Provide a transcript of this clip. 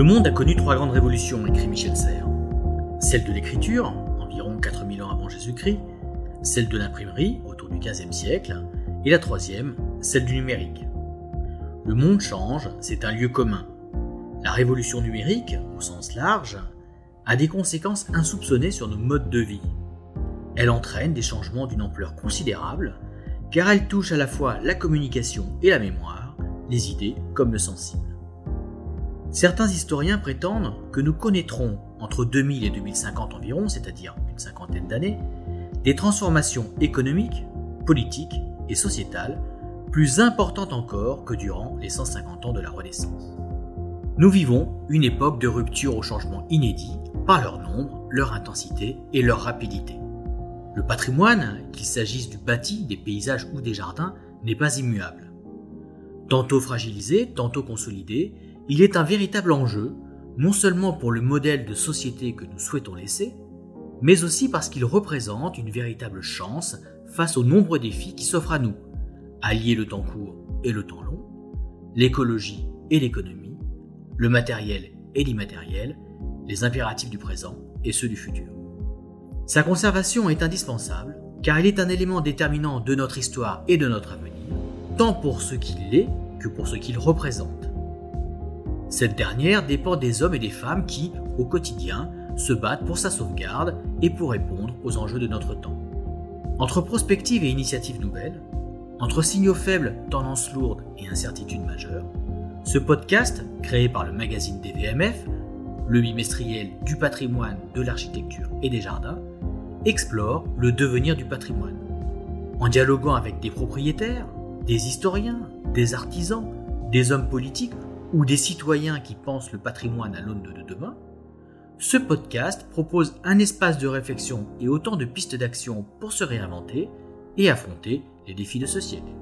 Le monde a connu trois grandes révolutions, écrit Michel Serres. Celle de l'écriture, environ 4000 ans avant Jésus-Christ, celle de l'imprimerie, autour du XVe siècle, et la troisième, celle du numérique. Le monde change, c'est un lieu commun. La révolution numérique, au sens large, a des conséquences insoupçonnées sur nos modes de vie. Elle entraîne des changements d'une ampleur considérable, car elle touche à la fois la communication et la mémoire, les idées comme le sensible. Certains historiens prétendent que nous connaîtrons entre 2000 et 2050 environ, c'est-à-dire une cinquantaine d'années, des transformations économiques, politiques et sociétales plus importantes encore que durant les 150 ans de la Renaissance. Nous vivons une époque de rupture aux changements inédits par leur nombre, leur intensité et leur rapidité. Le patrimoine, qu'il s'agisse du bâti, des paysages ou des jardins, n'est pas immuable. Tantôt fragilisé, tantôt consolidé, il est un véritable enjeu, non seulement pour le modèle de société que nous souhaitons laisser, mais aussi parce qu'il représente une véritable chance face aux nombreux défis qui s'offrent à nous, allier le temps court et le temps long, l'écologie et l'économie, le matériel et l'immatériel, les impératifs du présent et ceux du futur. Sa conservation est indispensable car il est un élément déterminant de notre histoire et de notre avenir, tant pour ce qu'il est que pour ce qu'il représente. Cette dernière dépend des hommes et des femmes qui, au quotidien, se battent pour sa sauvegarde et pour répondre aux enjeux de notre temps. Entre prospective et initiatives nouvelles, entre signaux faibles, tendances lourdes et incertitudes majeures, ce podcast, créé par le magazine DVMF, le bimestriel du patrimoine, de l'architecture et des jardins, explore le devenir du patrimoine. En dialoguant avec des propriétaires, des historiens, des artisans, des hommes politiques ou des citoyens qui pensent le patrimoine à l'aune de demain, ce podcast propose un espace de réflexion et autant de pistes d'action pour se réinventer et affronter les défis de ce siècle.